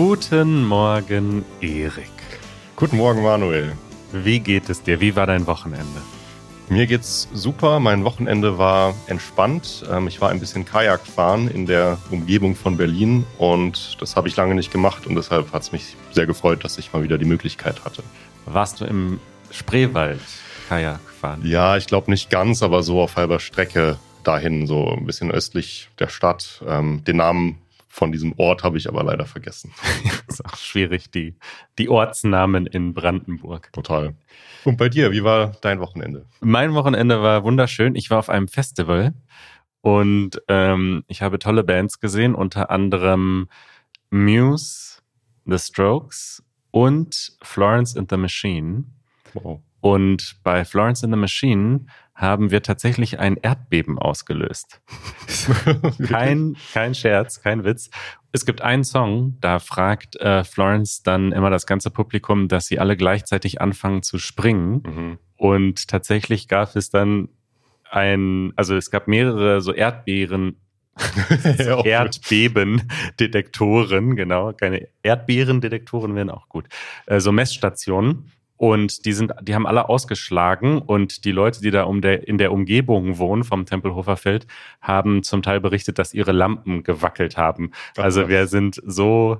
Guten Morgen, Erik. Guten Morgen, Manuel. Wie geht es dir? Wie war dein Wochenende? Mir geht's super. Mein Wochenende war entspannt. Ähm, ich war ein bisschen Kajak fahren in der Umgebung von Berlin und das habe ich lange nicht gemacht und deshalb hat es mich sehr gefreut, dass ich mal wieder die Möglichkeit hatte. Warst du im Spreewald Kajak fahren? Ja, ich glaube nicht ganz, aber so auf halber Strecke dahin, so ein bisschen östlich der Stadt. Ähm, den Namen von diesem Ort habe ich aber leider vergessen. ist auch schwierig, die, die Ortsnamen in Brandenburg. Total. Und bei dir, wie war dein Wochenende? Mein Wochenende war wunderschön. Ich war auf einem Festival und ähm, ich habe tolle Bands gesehen, unter anderem Muse, The Strokes und Florence and the Machine. Wow. Und bei Florence and the Machine haben wir tatsächlich ein Erdbeben ausgelöst. kein, kein Scherz, kein Witz. Es gibt einen Song, da fragt äh, Florence dann immer das ganze Publikum, dass sie alle gleichzeitig anfangen zu springen. Mhm. Und tatsächlich gab es dann ein, also es gab mehrere so Erdbeeren, Erdbebendetektoren, genau, keine Erdbeerendetektoren wären auch gut. Äh, so Messstationen. Und die sind, die haben alle ausgeschlagen und die Leute, die da um der, in der Umgebung wohnen vom Tempelhofer Feld, haben zum Teil berichtet, dass ihre Lampen gewackelt haben. Also wir sind so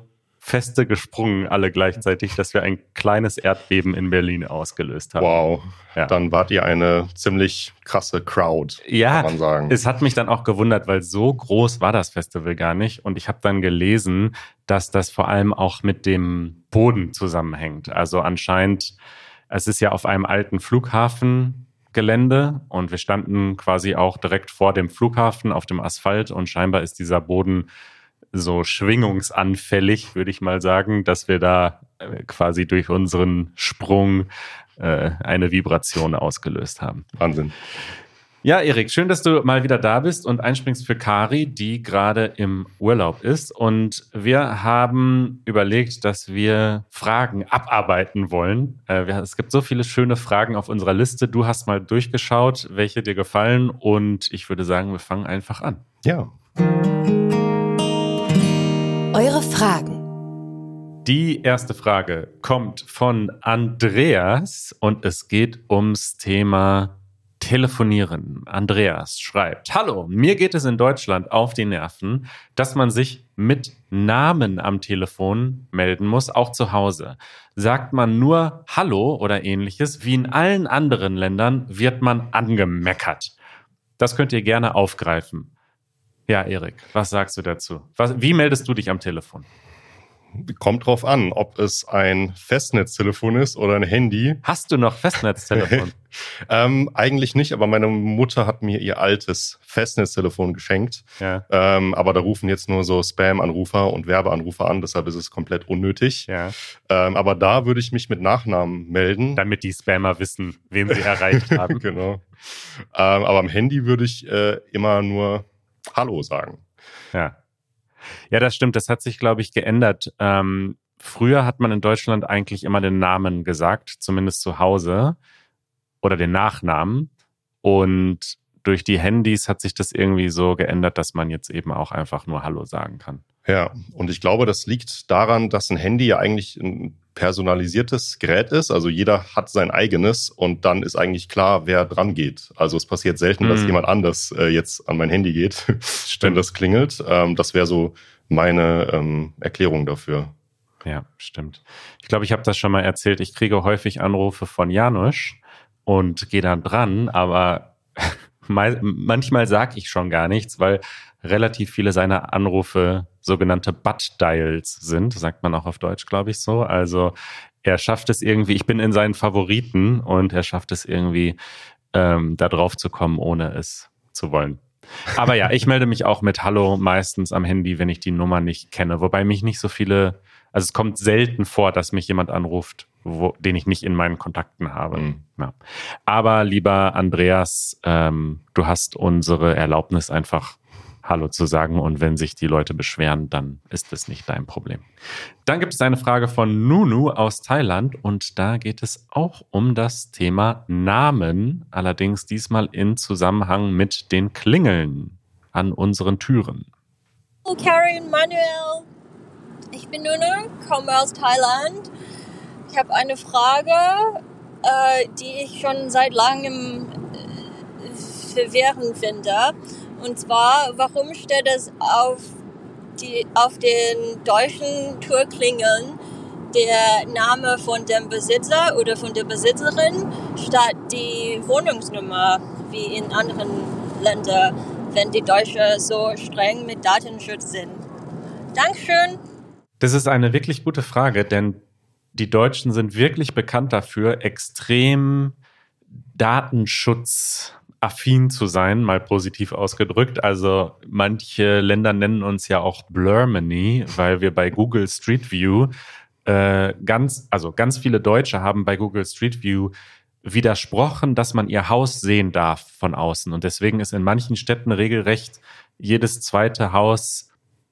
feste gesprungen, alle gleichzeitig, dass wir ein kleines Erdbeben in Berlin ausgelöst haben. Wow. Ja. Dann wart ihr eine ziemlich krasse Crowd, ja, kann man sagen. Es hat mich dann auch gewundert, weil so groß war das Festival gar nicht. Und ich habe dann gelesen, dass das vor allem auch mit dem Boden zusammenhängt. Also anscheinend, es ist ja auf einem alten Flughafengelände und wir standen quasi auch direkt vor dem Flughafen auf dem Asphalt und scheinbar ist dieser Boden so schwingungsanfällig, würde ich mal sagen, dass wir da äh, quasi durch unseren Sprung äh, eine Vibration ausgelöst haben. Wahnsinn. Ja, Erik, schön, dass du mal wieder da bist und einspringst für Kari, die gerade im Urlaub ist. Und wir haben überlegt, dass wir Fragen abarbeiten wollen. Äh, es gibt so viele schöne Fragen auf unserer Liste. Du hast mal durchgeschaut, welche dir gefallen. Und ich würde sagen, wir fangen einfach an. Ja. Eure Fragen. Die erste Frage kommt von Andreas und es geht ums Thema Telefonieren. Andreas schreibt, Hallo, mir geht es in Deutschland auf die Nerven, dass man sich mit Namen am Telefon melden muss, auch zu Hause. Sagt man nur Hallo oder ähnliches, wie in allen anderen Ländern, wird man angemeckert. Das könnt ihr gerne aufgreifen. Ja, Erik, was sagst du dazu? Was, wie meldest du dich am Telefon? Kommt drauf an, ob es ein Festnetztelefon ist oder ein Handy. Hast du noch Festnetztelefon? ähm, eigentlich nicht, aber meine Mutter hat mir ihr altes Festnetztelefon geschenkt. Ja. Ähm, aber da rufen jetzt nur so Spam-Anrufer und Werbeanrufer an, deshalb ist es komplett unnötig. Ja. Ähm, aber da würde ich mich mit Nachnamen melden. Damit die Spammer wissen, wen sie erreicht haben. genau. Ähm, aber am Handy würde ich äh, immer nur Hallo sagen. Ja. Ja, das stimmt. Das hat sich, glaube ich, geändert. Ähm, früher hat man in Deutschland eigentlich immer den Namen gesagt, zumindest zu Hause, oder den Nachnamen. Und durch die Handys hat sich das irgendwie so geändert, dass man jetzt eben auch einfach nur Hallo sagen kann. Ja, und ich glaube, das liegt daran, dass ein Handy ja eigentlich ein personalisiertes Gerät ist. Also jeder hat sein eigenes und dann ist eigentlich klar, wer dran geht. Also es passiert selten, mhm. dass jemand anders äh, jetzt an mein Handy geht, wenn das klingelt. Ähm, das wäre so meine ähm, Erklärung dafür. Ja, stimmt. Ich glaube, ich habe das schon mal erzählt. Ich kriege häufig Anrufe von Janusz und gehe dann dran, aber manchmal sage ich schon gar nichts, weil relativ viele seiner Anrufe sogenannte Butt-Dials sind, sagt man auch auf Deutsch, glaube ich so. Also er schafft es irgendwie, ich bin in seinen Favoriten und er schafft es irgendwie, ähm, da drauf zu kommen, ohne es zu wollen. Aber ja, ich melde mich auch mit Hallo meistens am Handy, wenn ich die Nummer nicht kenne. Wobei mich nicht so viele, also es kommt selten vor, dass mich jemand anruft, wo, den ich nicht in meinen Kontakten habe. Mhm. Ja. Aber lieber Andreas, ähm, du hast unsere Erlaubnis einfach Hallo zu sagen. Und wenn sich die Leute beschweren, dann ist es nicht dein Problem. Dann gibt es eine Frage von Nunu aus Thailand und da geht es auch um das Thema Namen, allerdings diesmal in Zusammenhang mit den Klingeln an unseren Türen. Karen, Manuel, Ich bin Nunu, komme aus Thailand. Ich habe eine Frage, äh, die ich schon seit langem äh, verwirrend finde. Und zwar, warum steht es auf, die, auf den deutschen Tourklingeln der Name von dem Besitzer oder von der Besitzerin statt die Wohnungsnummer wie in anderen Ländern, wenn die Deutschen so streng mit Datenschutz sind. Dankeschön. Das ist eine wirklich gute Frage, denn die Deutschen sind wirklich bekannt dafür, extrem datenschutzaffin zu sein, mal positiv ausgedrückt. Also manche Länder nennen uns ja auch Blurmany, weil wir bei Google Street View äh, ganz, also ganz viele Deutsche haben bei Google Street View widersprochen, dass man ihr Haus sehen darf von außen. Und deswegen ist in manchen Städten regelrecht jedes zweite Haus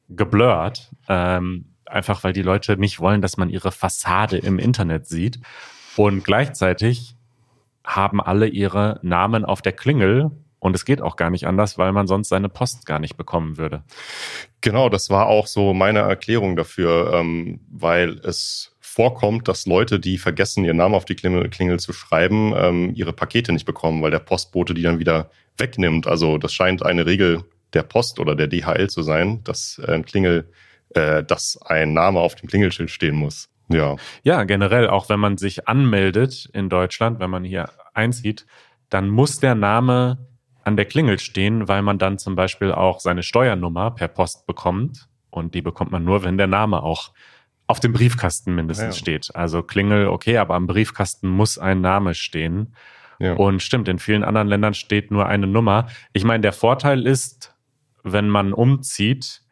geblurrt. Ähm, einfach weil die Leute nicht wollen, dass man ihre Fassade im Internet sieht. Und gleichzeitig haben alle ihre Namen auf der Klingel und es geht auch gar nicht anders, weil man sonst seine Post gar nicht bekommen würde. Genau, das war auch so meine Erklärung dafür, ähm, weil es vorkommt, dass Leute, die vergessen, ihren Namen auf die Klingel, zu schreiben, ähm, ihre Pakete nicht bekommen, weil der Postbote die dann wieder wegnimmt. Also das scheint eine Regel der Post oder der DHL zu sein, dass äh, Klingel äh, dass ein Name auf dem Klingelschild stehen muss. Ja. Ja, generell, auch wenn man sich anmeldet in Deutschland, wenn man hier einzieht, dann muss der Name an der Klingel stehen, weil man dann zum Beispiel auch seine Steuernummer per Post bekommt. Und die bekommt man nur, wenn der Name auch auf dem Briefkasten mindestens ja. steht. Also Klingel, okay, aber am Briefkasten muss ein Name stehen. Ja. Und stimmt, in vielen anderen Ländern steht nur eine Nummer. Ich meine, der Vorteil ist, wenn man umzieht,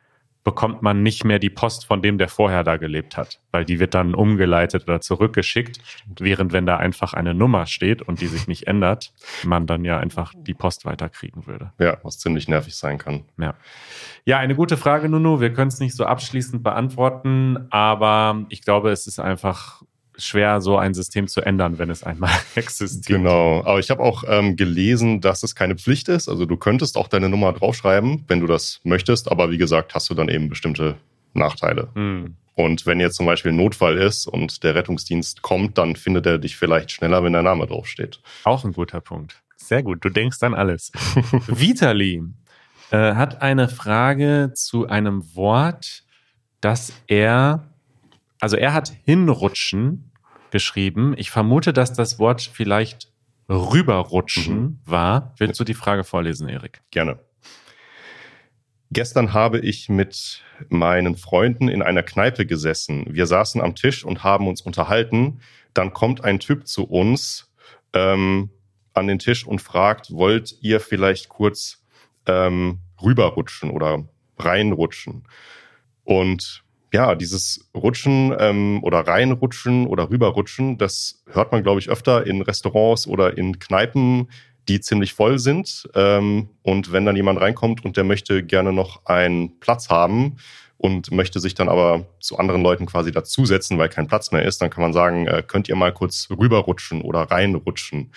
bekommt man nicht mehr die Post von dem, der vorher da gelebt hat, weil die wird dann umgeleitet oder zurückgeschickt, während wenn da einfach eine Nummer steht und die sich nicht ändert, man dann ja einfach die Post weiterkriegen würde. Ja, was ziemlich nervig sein kann. Ja, ja eine gute Frage, Nunu. Wir können es nicht so abschließend beantworten, aber ich glaube, es ist einfach schwer, so ein System zu ändern, wenn es einmal existiert. Genau, aber ich habe auch ähm, gelesen, dass es keine Pflicht ist. Also du könntest auch deine Nummer draufschreiben, wenn du das möchtest, aber wie gesagt, hast du dann eben bestimmte Nachteile. Hm. Und wenn jetzt zum Beispiel ein Notfall ist und der Rettungsdienst kommt, dann findet er dich vielleicht schneller, wenn dein Name draufsteht. Auch ein guter Punkt. Sehr gut, du denkst an alles. Vitali äh, hat eine Frage zu einem Wort, das er also er hat hinrutschen geschrieben. Ich vermute, dass das Wort vielleicht rüberrutschen mhm. war. Willst du die Frage vorlesen, Erik? Gerne. Gestern habe ich mit meinen Freunden in einer Kneipe gesessen. Wir saßen am Tisch und haben uns unterhalten. Dann kommt ein Typ zu uns ähm, an den Tisch und fragt, wollt ihr vielleicht kurz ähm, rüberrutschen oder reinrutschen? Und ja, dieses Rutschen ähm, oder reinrutschen oder rüberrutschen, das hört man, glaube ich, öfter in Restaurants oder in Kneipen, die ziemlich voll sind. Ähm, und wenn dann jemand reinkommt und der möchte gerne noch einen Platz haben und möchte sich dann aber zu anderen Leuten quasi dazusetzen, weil kein Platz mehr ist, dann kann man sagen, äh, könnt ihr mal kurz rüberrutschen oder reinrutschen.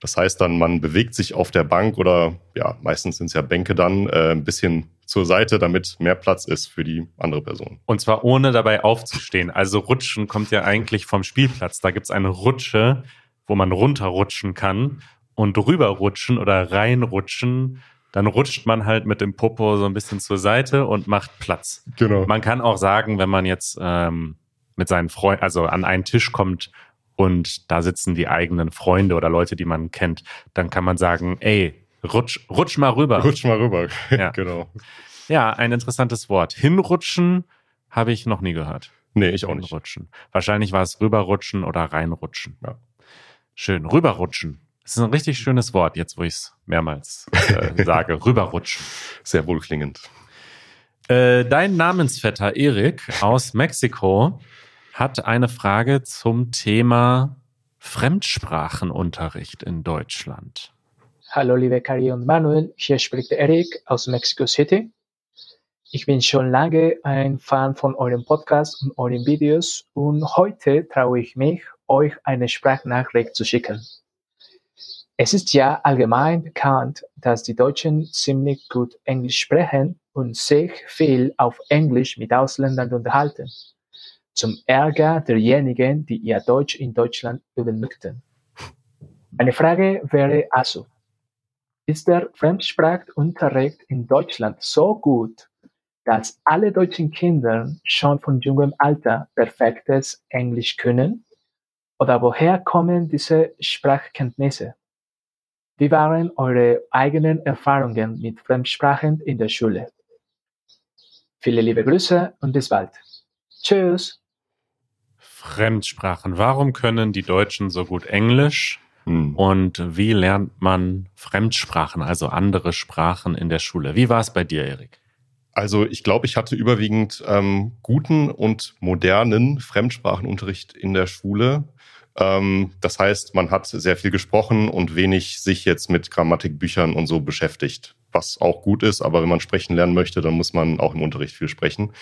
Das heißt dann, man bewegt sich auf der Bank oder ja, meistens sind es ja Bänke dann äh, ein bisschen zur Seite, damit mehr Platz ist für die andere Person. Und zwar ohne dabei aufzustehen. Also rutschen kommt ja eigentlich vom Spielplatz. Da gibt es eine Rutsche, wo man runterrutschen kann und rüberrutschen oder reinrutschen. Dann rutscht man halt mit dem Popo so ein bisschen zur Seite und macht Platz. Genau. Man kann auch sagen, wenn man jetzt ähm, mit seinen Freunden, also an einen Tisch kommt und da sitzen die eigenen Freunde oder Leute, die man kennt, dann kann man sagen, ey, Rutsch, rutsch mal rüber. Rutsch mal rüber, ja. genau. Ja, ein interessantes Wort. Hinrutschen habe ich noch nie gehört. Nee, ich auch nicht. Hinrutschen. Wahrscheinlich war es rüberrutschen oder reinrutschen. Ja. Schön. Rüberrutschen. Das ist ein richtig schönes Wort, jetzt wo ich es mehrmals äh, sage. Rüberrutschen. Sehr wohlklingend. Äh, dein Namensvetter Erik aus Mexiko hat eine Frage zum Thema Fremdsprachenunterricht in Deutschland. Hallo liebe Kari und Manuel, hier spricht Erik aus Mexico City. Ich bin schon lange ein Fan von eurem Podcast und euren Videos und heute traue ich mich, euch eine Sprachnachricht zu schicken. Es ist ja allgemein bekannt, dass die Deutschen ziemlich gut Englisch sprechen und sich viel auf Englisch mit Ausländern unterhalten. Zum Ärger derjenigen, die ihr Deutsch in Deutschland üben möchten. Meine Frage wäre also, ist der Fremdsprachunterricht in Deutschland so gut, dass alle deutschen Kinder schon von jungem Alter perfektes Englisch können? Oder woher kommen diese Sprachkenntnisse? Wie waren eure eigenen Erfahrungen mit Fremdsprachen in der Schule? Viele liebe Grüße und bis bald. Tschüss. Fremdsprachen. Warum können die Deutschen so gut Englisch? Hm. Und wie lernt man Fremdsprachen, also andere Sprachen in der Schule? Wie war es bei dir, Erik? Also ich glaube, ich hatte überwiegend ähm, guten und modernen Fremdsprachenunterricht in der Schule. Ähm, das heißt, man hat sehr viel gesprochen und wenig sich jetzt mit Grammatikbüchern und so beschäftigt, was auch gut ist. Aber wenn man sprechen lernen möchte, dann muss man auch im Unterricht viel sprechen.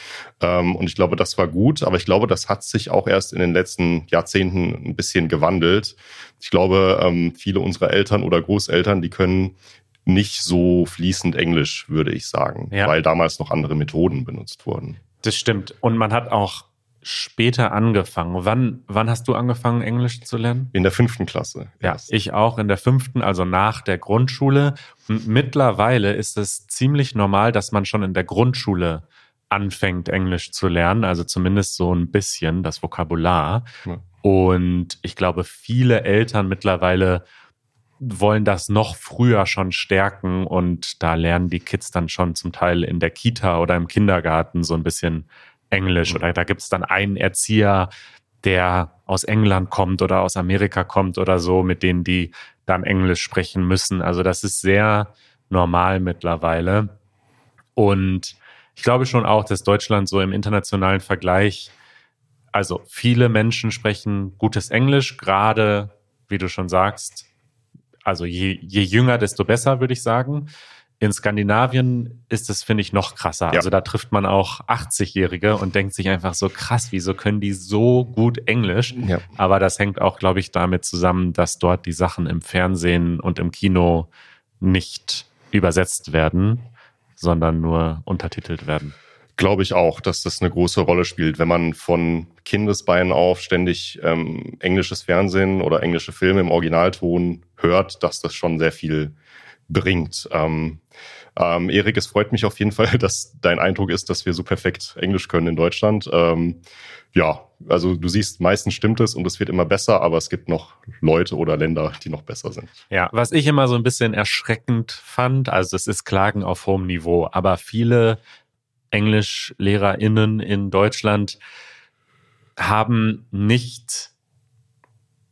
Ähm, und ich glaube, das war gut. Aber ich glaube, das hat sich auch erst in den letzten Jahrzehnten ein bisschen gewandelt. Ich glaube, ähm, viele unserer Eltern oder Großeltern, die können nicht so fließend Englisch, würde ich sagen, ja. weil damals noch andere Methoden benutzt wurden. Das stimmt. Und man hat auch später angefangen. Wann, wann hast du angefangen, Englisch zu lernen? In der fünften Klasse. Ja, erst. ich auch in der fünften, also nach der Grundschule. Und mittlerweile ist es ziemlich normal, dass man schon in der Grundschule anfängt, Englisch zu lernen, also zumindest so ein bisschen das Vokabular. Ja. Und ich glaube, viele Eltern mittlerweile wollen das noch früher schon stärken und da lernen die Kids dann schon zum Teil in der Kita oder im Kindergarten so ein bisschen Englisch oder da gibt es dann einen Erzieher, der aus England kommt oder aus Amerika kommt oder so, mit denen die dann Englisch sprechen müssen. Also das ist sehr normal mittlerweile. Und ich glaube schon auch, dass Deutschland so im internationalen Vergleich, also viele Menschen sprechen gutes Englisch, gerade, wie du schon sagst, also je, je jünger, desto besser, würde ich sagen. In Skandinavien ist es, finde ich, noch krasser. Ja. Also da trifft man auch 80-Jährige und denkt sich einfach so krass, wieso können die so gut Englisch? Ja. Aber das hängt auch, glaube ich, damit zusammen, dass dort die Sachen im Fernsehen und im Kino nicht übersetzt werden, sondern nur untertitelt werden. Glaube ich auch, dass das eine große Rolle spielt, wenn man von Kindesbeinen auf ständig ähm, englisches Fernsehen oder englische Filme im Originalton hört, dass das schon sehr viel bringt. Ähm, ähm, Erik, es freut mich auf jeden Fall, dass dein Eindruck ist, dass wir so perfekt Englisch können in Deutschland. Ähm, ja, also du siehst, meistens stimmt es und es wird immer besser, aber es gibt noch Leute oder Länder, die noch besser sind. Ja, was ich immer so ein bisschen erschreckend fand, also es ist Klagen auf hohem Niveau, aber viele EnglischlehrerInnen in Deutschland haben nicht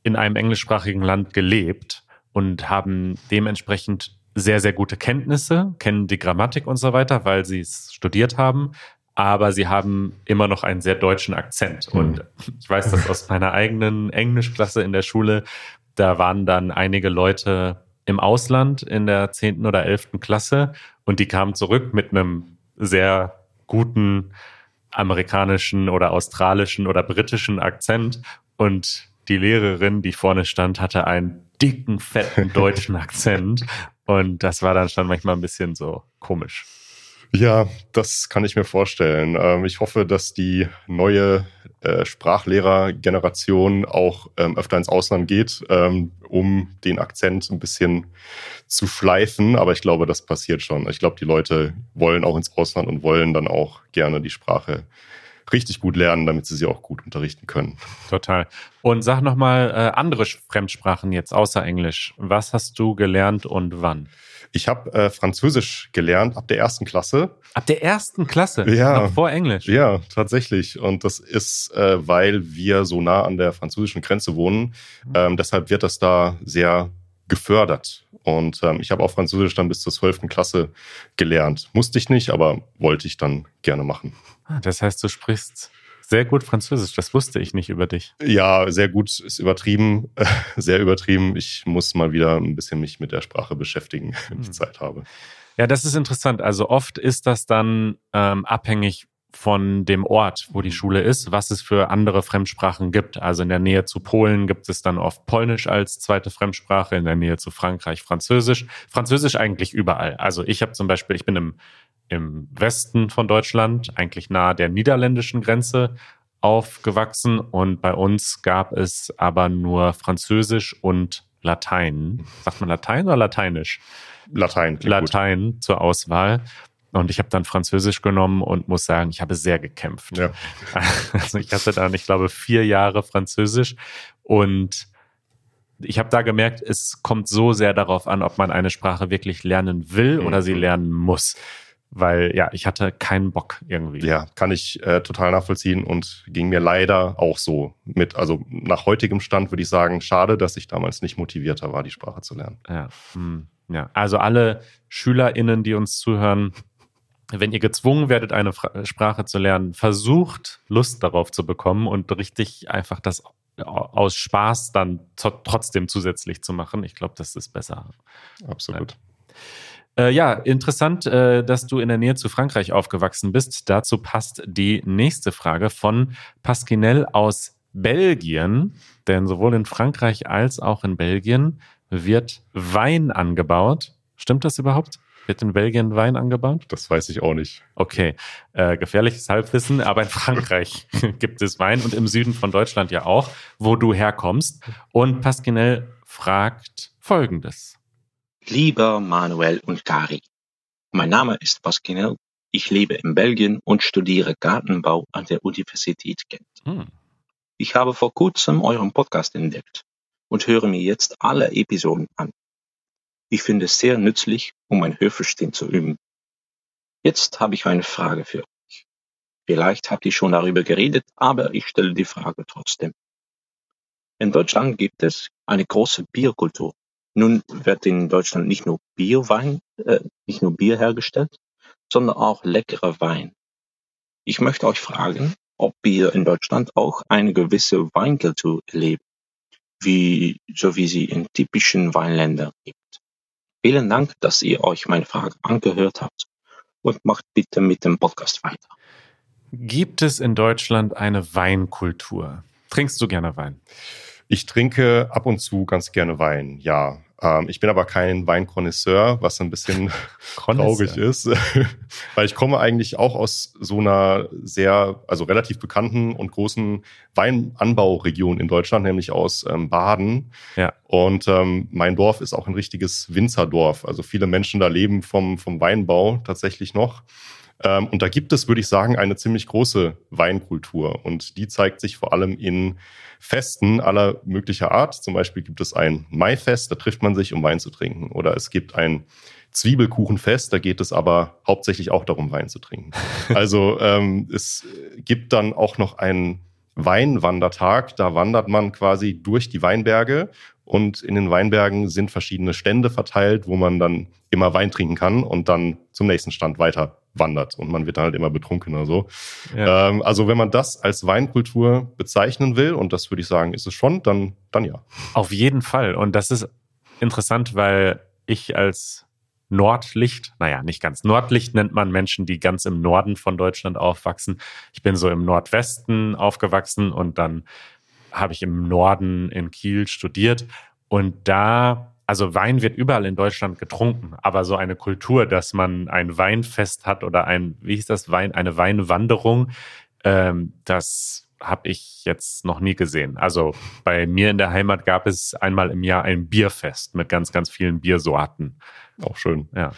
in einem englischsprachigen Land gelebt und haben dementsprechend sehr, sehr gute Kenntnisse, kennen die Grammatik und so weiter, weil sie es studiert haben. Aber sie haben immer noch einen sehr deutschen Akzent. Mhm. Und ich weiß das aus meiner eigenen Englischklasse in der Schule. Da waren dann einige Leute im Ausland in der zehnten oder elften Klasse und die kamen zurück mit einem sehr guten amerikanischen oder australischen oder britischen Akzent und die Lehrerin, die vorne stand, hatte einen dicken, fetten deutschen Akzent. Und das war dann schon manchmal ein bisschen so komisch. Ja, das kann ich mir vorstellen. Ähm, ich hoffe, dass die neue äh, Sprachlehrergeneration auch ähm, öfter ins Ausland geht, ähm, um den Akzent ein bisschen zu schleifen. Aber ich glaube, das passiert schon. Ich glaube, die Leute wollen auch ins Ausland und wollen dann auch gerne die Sprache richtig gut lernen, damit sie sie auch gut unterrichten können. Total. Und sag nochmal äh, andere Fremdsprachen jetzt außer Englisch. Was hast du gelernt und wann? Ich habe äh, Französisch gelernt ab der ersten Klasse. Ab der ersten Klasse? Ja. Noch vor Englisch? Ja, tatsächlich. Und das ist, äh, weil wir so nah an der französischen Grenze wohnen. Mhm. Ähm, deshalb wird das da sehr gefördert. Und ähm, ich habe auch Französisch dann bis zur zwölften Klasse gelernt. Musste ich nicht, aber wollte ich dann gerne machen. Ah, das heißt, du sprichst sehr gut Französisch. Das wusste ich nicht über dich. Ja, sehr gut ist übertrieben, sehr übertrieben. Ich muss mal wieder ein bisschen mich mit der Sprache beschäftigen, wenn ich hm. Zeit habe. Ja, das ist interessant. Also oft ist das dann ähm, abhängig, von dem Ort, wo die Schule ist, was es für andere Fremdsprachen gibt. Also in der Nähe zu Polen gibt es dann oft Polnisch als zweite Fremdsprache, in der Nähe zu Frankreich Französisch. Französisch eigentlich überall. Also ich habe zum Beispiel, ich bin im, im Westen von Deutschland, eigentlich nahe der niederländischen Grenze aufgewachsen und bei uns gab es aber nur Französisch und Latein. Sagt man Latein oder Lateinisch? Latein. Latein gut. zur Auswahl. Und ich habe dann Französisch genommen und muss sagen, ich habe sehr gekämpft. Ja. Also ich hatte dann, ich glaube, vier Jahre Französisch und ich habe da gemerkt, es kommt so sehr darauf an, ob man eine Sprache wirklich lernen will oder sie mhm. lernen muss. Weil ja, ich hatte keinen Bock irgendwie. Ja, kann ich äh, total nachvollziehen und ging mir leider auch so mit. Also nach heutigem Stand würde ich sagen, schade, dass ich damals nicht motivierter war, die Sprache zu lernen. Ja, hm, ja. also alle SchülerInnen, die uns zuhören, wenn ihr gezwungen werdet, eine Sprache zu lernen, versucht Lust darauf zu bekommen und richtig einfach das aus Spaß dann trotzdem zusätzlich zu machen. Ich glaube, das ist besser. Absolut. Äh, ja, interessant, äh, dass du in der Nähe zu Frankreich aufgewachsen bist. Dazu passt die nächste Frage von Pasquinel aus Belgien. Denn sowohl in Frankreich als auch in Belgien wird Wein angebaut. Stimmt das überhaupt? Wird in Belgien Wein angebaut? Das weiß ich auch nicht. Okay, äh, gefährliches Halbwissen, aber in Frankreich gibt es Wein und im Süden von Deutschland ja auch, wo du herkommst. Und Pasquinel fragt Folgendes. Lieber Manuel und Kari, mein Name ist Pasquinel. Ich lebe in Belgien und studiere Gartenbau an der Universität Gent. Hm. Ich habe vor kurzem euren Podcast entdeckt und höre mir jetzt alle Episoden an. Ich finde es sehr nützlich, um mein Hörverstehen zu üben. Jetzt habe ich eine Frage für euch. Vielleicht habt ihr schon darüber geredet, aber ich stelle die Frage trotzdem. In Deutschland gibt es eine große Bierkultur. Nun wird in Deutschland nicht nur Bierwein, äh, nicht nur Bier hergestellt, sondern auch leckerer Wein. Ich möchte euch fragen, ob ihr in Deutschland auch eine gewisse Weinkultur erlebt, wie, so wie sie in typischen Weinländern gibt. Vielen Dank, dass ihr euch meine Frage angehört habt und macht bitte mit dem Podcast weiter. Gibt es in Deutschland eine Weinkultur? Trinkst du gerne Wein? Ich trinke ab und zu ganz gerne Wein, ja. Ähm, ich bin aber kein Weinkonnoisseur, was ein bisschen traurig ist, weil ich komme eigentlich auch aus so einer sehr, also relativ bekannten und großen Weinanbauregion in Deutschland, nämlich aus ähm, Baden. Ja. Und ähm, mein Dorf ist auch ein richtiges Winzerdorf. Also viele Menschen da leben vom, vom Weinbau tatsächlich noch. Ähm, und da gibt es, würde ich sagen, eine ziemlich große Weinkultur. Und die zeigt sich vor allem in Festen aller möglicher Art. Zum Beispiel gibt es ein Maifest, da trifft man sich, um Wein zu trinken. Oder es gibt ein Zwiebelkuchenfest, da geht es aber hauptsächlich auch darum, Wein zu trinken. Also ähm, es gibt dann auch noch einen Weinwandertag, da wandert man quasi durch die Weinberge und in den Weinbergen sind verschiedene Stände verteilt, wo man dann immer Wein trinken kann und dann zum nächsten Stand weiter wandert und man wird dann halt immer betrunkener so. Ja. Ähm, also wenn man das als Weinkultur bezeichnen will, und das würde ich sagen, ist es schon, dann, dann ja. Auf jeden Fall. Und das ist interessant, weil ich als Nordlicht, naja, nicht ganz. Nordlicht nennt man Menschen, die ganz im Norden von Deutschland aufwachsen. Ich bin so im Nordwesten aufgewachsen und dann habe ich im Norden in Kiel studiert. Und da also Wein wird überall in Deutschland getrunken, aber so eine Kultur, dass man ein Weinfest hat oder ein, wie hieß das, Wein, eine Weinwanderung, ähm, das habe ich jetzt noch nie gesehen. Also bei mir in der Heimat gab es einmal im Jahr ein Bierfest mit ganz, ganz vielen Biersorten. Auch schön. Ja.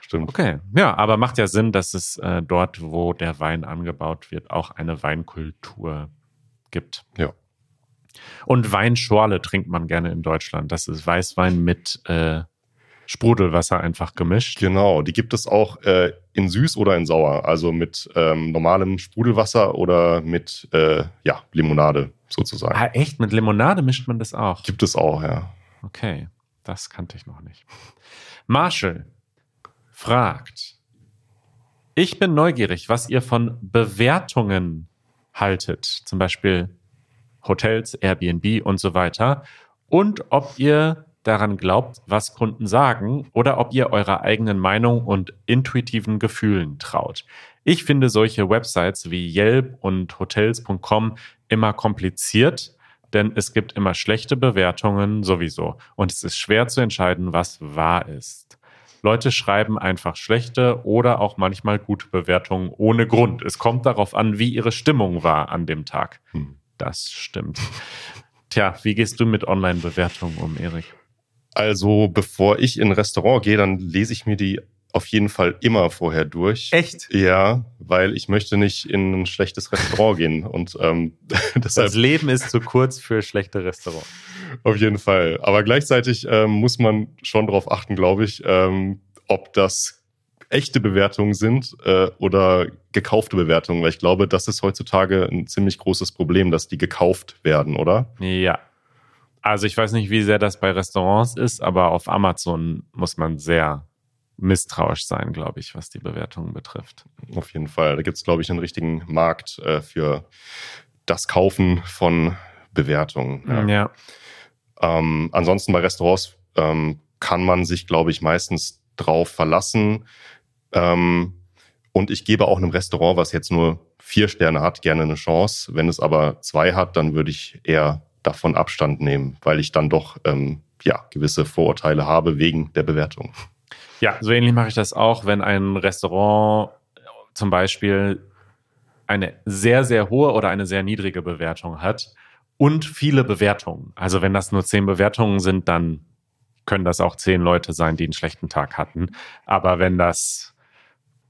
Stimmt. Okay, ja, aber macht ja Sinn, dass es äh, dort, wo der Wein angebaut wird, auch eine Weinkultur gibt. Ja. Und Weinschorle trinkt man gerne in Deutschland. Das ist Weißwein mit äh, Sprudelwasser einfach gemischt. Genau, die gibt es auch äh, in süß oder in sauer, also mit ähm, normalem Sprudelwasser oder mit äh, ja, Limonade sozusagen. Ah, echt? Mit Limonade mischt man das auch? Gibt es auch, ja. Okay, das kannte ich noch nicht. Marshall fragt, ich bin neugierig, was ihr von Bewertungen haltet. Zum Beispiel Hotels, Airbnb und so weiter. Und ob ihr daran glaubt, was Kunden sagen oder ob ihr eurer eigenen Meinung und intuitiven Gefühlen traut. Ich finde solche Websites wie Yelp und Hotels.com immer kompliziert, denn es gibt immer schlechte Bewertungen sowieso und es ist schwer zu entscheiden, was wahr ist. Leute schreiben einfach schlechte oder auch manchmal gute Bewertungen ohne Grund. Es kommt darauf an, wie ihre Stimmung war an dem Tag. Hm. Das stimmt. Tja, wie gehst du mit Online-Bewertungen um, Erik? Also, bevor ich in ein Restaurant gehe, dann lese ich mir die auf jeden Fall immer vorher durch. Echt? Ja, weil ich möchte nicht in ein schlechtes Restaurant gehen. Und ähm, deshalb, das Leben ist zu kurz für schlechte Restaurants. Auf jeden Fall. Aber gleichzeitig ähm, muss man schon darauf achten, glaube ich, ähm, ob das echte Bewertungen sind äh, oder gekaufte Bewertungen, weil ich glaube, das ist heutzutage ein ziemlich großes Problem, dass die gekauft werden, oder? Ja. Also ich weiß nicht, wie sehr das bei Restaurants ist, aber auf Amazon muss man sehr misstrauisch sein, glaube ich, was die Bewertungen betrifft. Auf jeden Fall. Da gibt es, glaube ich, einen richtigen Markt äh, für das Kaufen von Bewertungen. Ja. ja. Ähm, ansonsten bei Restaurants ähm, kann man sich, glaube ich, meistens drauf verlassen. Ähm, und ich gebe auch einem Restaurant, was jetzt nur vier Sterne hat, gerne eine Chance. Wenn es aber zwei hat, dann würde ich eher davon Abstand nehmen, weil ich dann doch ähm, ja, gewisse Vorurteile habe wegen der Bewertung. Ja, so ähnlich mache ich das auch, wenn ein Restaurant zum Beispiel eine sehr, sehr hohe oder eine sehr niedrige Bewertung hat und viele Bewertungen. Also wenn das nur zehn Bewertungen sind, dann können das auch zehn Leute sein, die einen schlechten Tag hatten. Aber wenn das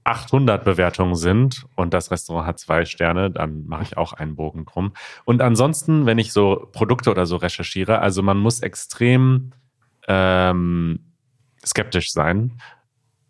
800 Bewertungen sind und das Restaurant hat zwei Sterne, dann mache ich auch einen Bogen drum. Und ansonsten, wenn ich so Produkte oder so recherchiere, also man muss extrem ähm, skeptisch sein,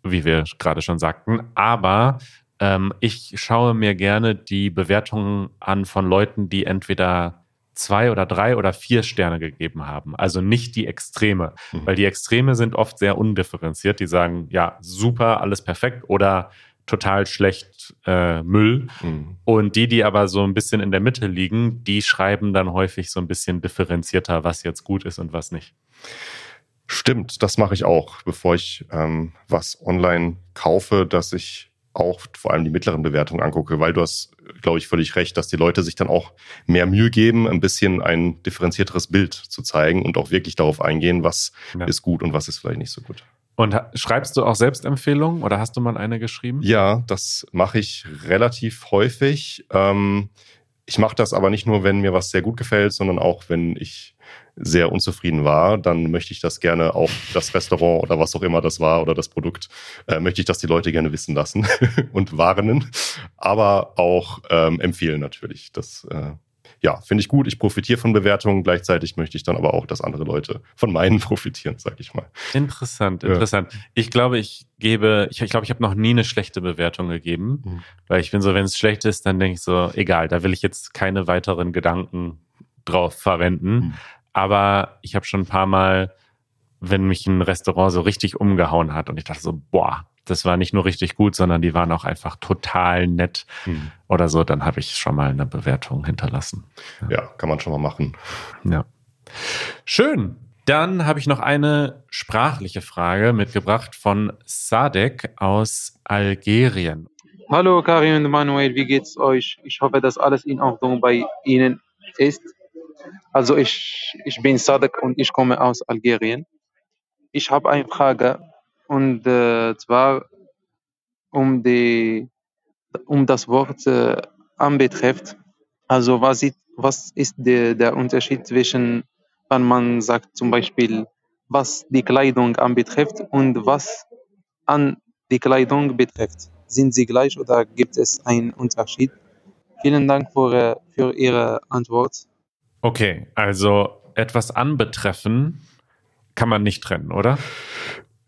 wie wir gerade schon sagten. Aber ähm, ich schaue mir gerne die Bewertungen an von Leuten, die entweder zwei oder drei oder vier Sterne gegeben haben. Also nicht die Extreme, mhm. weil die Extreme sind oft sehr undifferenziert. Die sagen, ja, super, alles perfekt oder total schlecht äh, Müll. Mhm. Und die, die aber so ein bisschen in der Mitte liegen, die schreiben dann häufig so ein bisschen differenzierter, was jetzt gut ist und was nicht. Stimmt, das mache ich auch, bevor ich ähm, was online kaufe, dass ich auch vor allem die mittleren Bewertungen angucke, weil du hast, glaube ich, völlig recht, dass die Leute sich dann auch mehr Mühe geben, ein bisschen ein differenzierteres Bild zu zeigen und auch wirklich darauf eingehen, was ja. ist gut und was ist vielleicht nicht so gut. Und schreibst du auch Selbstempfehlungen oder hast du mal eine geschrieben? Ja, das mache ich relativ häufig. Ähm, ich mache das aber nicht nur, wenn mir was sehr gut gefällt, sondern auch, wenn ich sehr unzufrieden war, dann möchte ich das gerne auch das Restaurant oder was auch immer das war oder das Produkt, äh, möchte ich das die Leute gerne wissen lassen und warnen, aber auch ähm, empfehlen natürlich. Das äh, ja, finde ich gut. Ich profitiere von Bewertungen. Gleichzeitig möchte ich dann aber auch, dass andere Leute von meinen profitieren, sag ich mal. Interessant, interessant. Ja. Ich glaube, ich gebe, ich, ich glaube, ich habe noch nie eine schlechte Bewertung gegeben, mhm. weil ich bin so, wenn es schlecht ist, dann denke ich so, egal, da will ich jetzt keine weiteren Gedanken drauf verwenden. Mhm. Aber ich habe schon ein paar Mal, wenn mich ein Restaurant so richtig umgehauen hat und ich dachte so, boah, das war nicht nur richtig gut, sondern die waren auch einfach total nett hm. oder so, dann habe ich schon mal eine Bewertung hinterlassen. Ja. ja, kann man schon mal machen. Ja. Schön. Dann habe ich noch eine sprachliche Frage mitgebracht von Sadek aus Algerien. Hallo Karin und Manuel, wie geht's euch? Ich hoffe, dass alles in Ordnung bei Ihnen ist. Also ich, ich bin Sadek und ich komme aus Algerien. Ich habe eine Frage und äh, zwar um die um das Wort äh, anbetrifft. Also was ist, was ist der, der Unterschied zwischen, wenn man sagt zum Beispiel, was die Kleidung anbetrifft und was an die Kleidung betrifft? Sind sie gleich oder gibt es einen Unterschied? Vielen Dank für, äh, für Ihre Antwort. Okay, also etwas anbetreffen kann man nicht trennen, oder?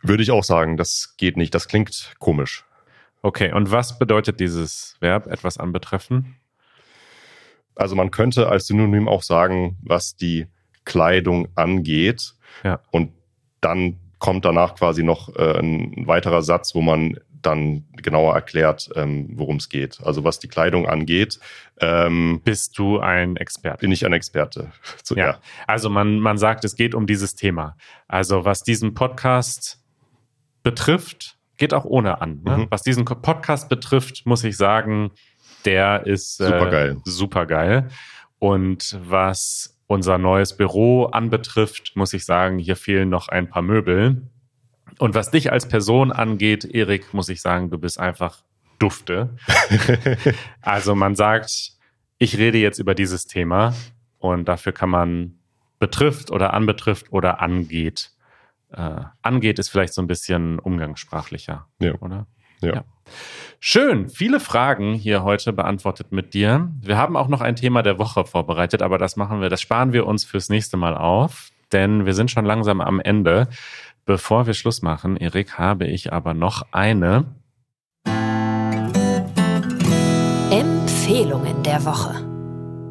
Würde ich auch sagen, das geht nicht. Das klingt komisch. Okay, und was bedeutet dieses Verb, etwas anbetreffen? Also man könnte als Synonym auch sagen, was die Kleidung angeht. Ja. Und dann kommt danach quasi noch äh, ein weiterer Satz, wo man dann genauer erklärt, ähm, worum es geht. Also was die Kleidung angeht. Ähm, Bist du ein Experte? Bin ich ein Experte. So, ja. ja. Also man, man sagt, es geht um dieses Thema. Also was diesen Podcast betrifft, geht auch ohne an. Ne? Mhm. Was diesen Podcast betrifft, muss ich sagen, der ist äh, supergeil. supergeil. Und was unser neues Büro anbetrifft, muss ich sagen, hier fehlen noch ein paar Möbel. Und was dich als Person angeht, Erik, muss ich sagen, du bist einfach dufte. also man sagt, ich rede jetzt über dieses Thema und dafür kann man betrifft oder anbetrifft oder angeht. Äh, angeht ist vielleicht so ein bisschen umgangssprachlicher, ja. oder? Ja. ja. Schön, viele Fragen hier heute beantwortet mit dir. Wir haben auch noch ein Thema der Woche vorbereitet, aber das machen wir, das sparen wir uns fürs nächste Mal auf, denn wir sind schon langsam am Ende. Bevor wir Schluss machen, Erik, habe ich aber noch eine Empfehlungen der Woche.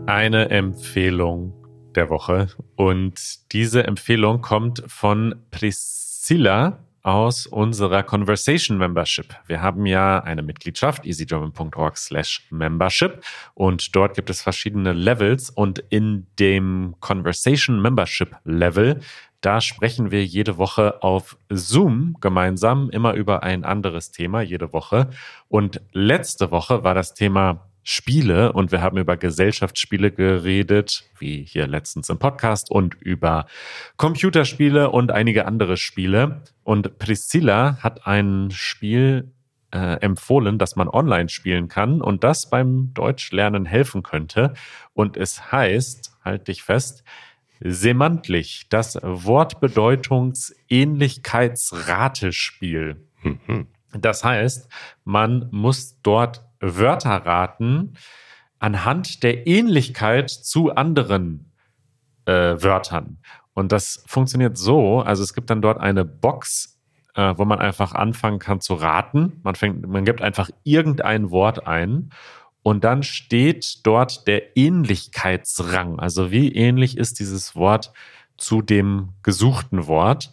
Eine Empfehlung der Woche. Und diese Empfehlung kommt von Priscilla aus unserer Conversation Membership. Wir haben ja eine Mitgliedschaft, easygerman.org slash membership und dort gibt es verschiedene Levels und in dem Conversation Membership Level, da sprechen wir jede Woche auf Zoom gemeinsam immer über ein anderes Thema jede Woche und letzte Woche war das Thema Spiele und wir haben über Gesellschaftsspiele geredet, wie hier letztens im Podcast und über Computerspiele und einige andere Spiele. Und Priscilla hat ein Spiel äh, empfohlen, das man online spielen kann und das beim Deutschlernen helfen könnte. Und es heißt, halt dich fest, Semantlich, das Wortbedeutungsähnlichkeitsratespiel. Mhm. Das heißt, man muss dort Wörter raten anhand der Ähnlichkeit zu anderen äh, Wörtern. Und das funktioniert so, also es gibt dann dort eine Box, äh, wo man einfach anfangen kann zu raten. Man, fängt, man gibt einfach irgendein Wort ein und dann steht dort der Ähnlichkeitsrang. Also wie ähnlich ist dieses Wort zu dem gesuchten Wort.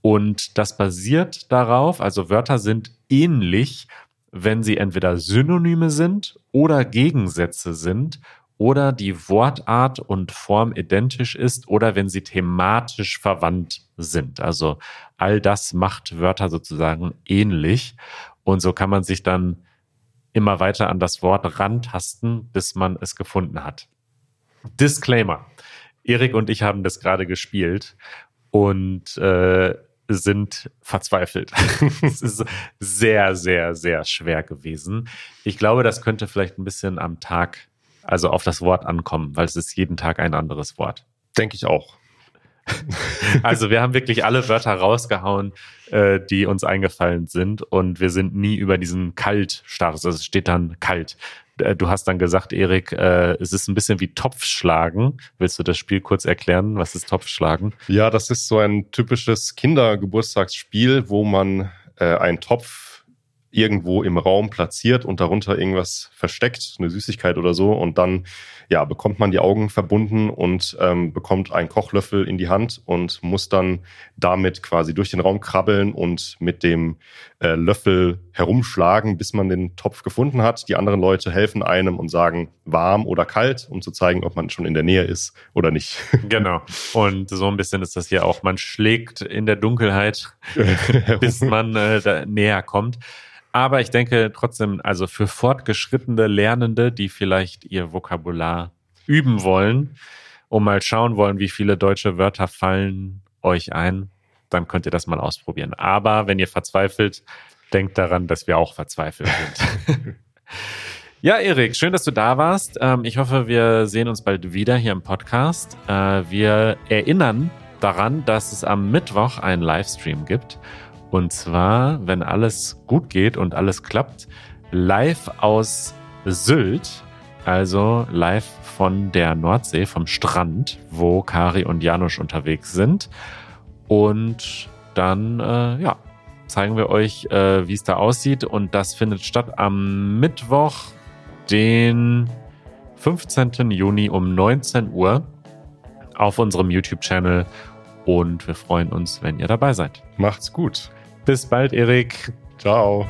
Und das basiert darauf, also Wörter sind ähnlich, wenn sie entweder Synonyme sind oder Gegensätze sind oder die Wortart und Form identisch ist oder wenn sie thematisch verwandt sind. Also all das macht Wörter sozusagen ähnlich und so kann man sich dann immer weiter an das Wort rantasten, bis man es gefunden hat. Disclaimer. Erik und ich haben das gerade gespielt und äh, sind verzweifelt. es ist sehr, sehr, sehr schwer gewesen. Ich glaube, das könnte vielleicht ein bisschen am Tag, also auf das Wort ankommen, weil es ist jeden Tag ein anderes Wort. Denke ich auch. Also wir haben wirklich alle Wörter rausgehauen, äh, die uns eingefallen sind und wir sind nie über diesen kalt stark. Also es steht dann kalt. Äh, du hast dann gesagt, Erik, äh, es ist ein bisschen wie Topfschlagen. Willst du das Spiel kurz erklären? Was ist Topfschlagen? Ja, das ist so ein typisches Kindergeburtstagsspiel, wo man äh, einen Topf irgendwo im Raum platziert und darunter irgendwas versteckt, eine Süßigkeit oder so. Und dann ja, bekommt man die Augen verbunden und ähm, bekommt einen Kochlöffel in die Hand und muss dann damit quasi durch den Raum krabbeln und mit dem äh, Löffel herumschlagen, bis man den Topf gefunden hat. Die anderen Leute helfen einem und sagen warm oder kalt, um zu zeigen, ob man schon in der Nähe ist oder nicht. Genau. Und so ein bisschen ist das hier auch. Man schlägt in der Dunkelheit, bis man äh, näher kommt. Aber ich denke trotzdem, also für fortgeschrittene Lernende, die vielleicht ihr Vokabular üben wollen und mal schauen wollen, wie viele deutsche Wörter fallen euch ein, dann könnt ihr das mal ausprobieren. Aber wenn ihr verzweifelt, denkt daran, dass wir auch verzweifelt sind. ja, Erik, schön, dass du da warst. Ähm, ich hoffe, wir sehen uns bald wieder hier im Podcast. Äh, wir erinnern daran, dass es am Mittwoch einen Livestream gibt. Und zwar, wenn alles gut geht und alles klappt, live aus Sylt, also live von der Nordsee, vom Strand, wo Kari und Janusz unterwegs sind. Und dann, äh, ja, zeigen wir euch, äh, wie es da aussieht. Und das findet statt am Mittwoch, den 15. Juni um 19 Uhr auf unserem YouTube-Channel. Und wir freuen uns, wenn ihr dabei seid. Macht's gut. Bis bald, Erik. Ciao.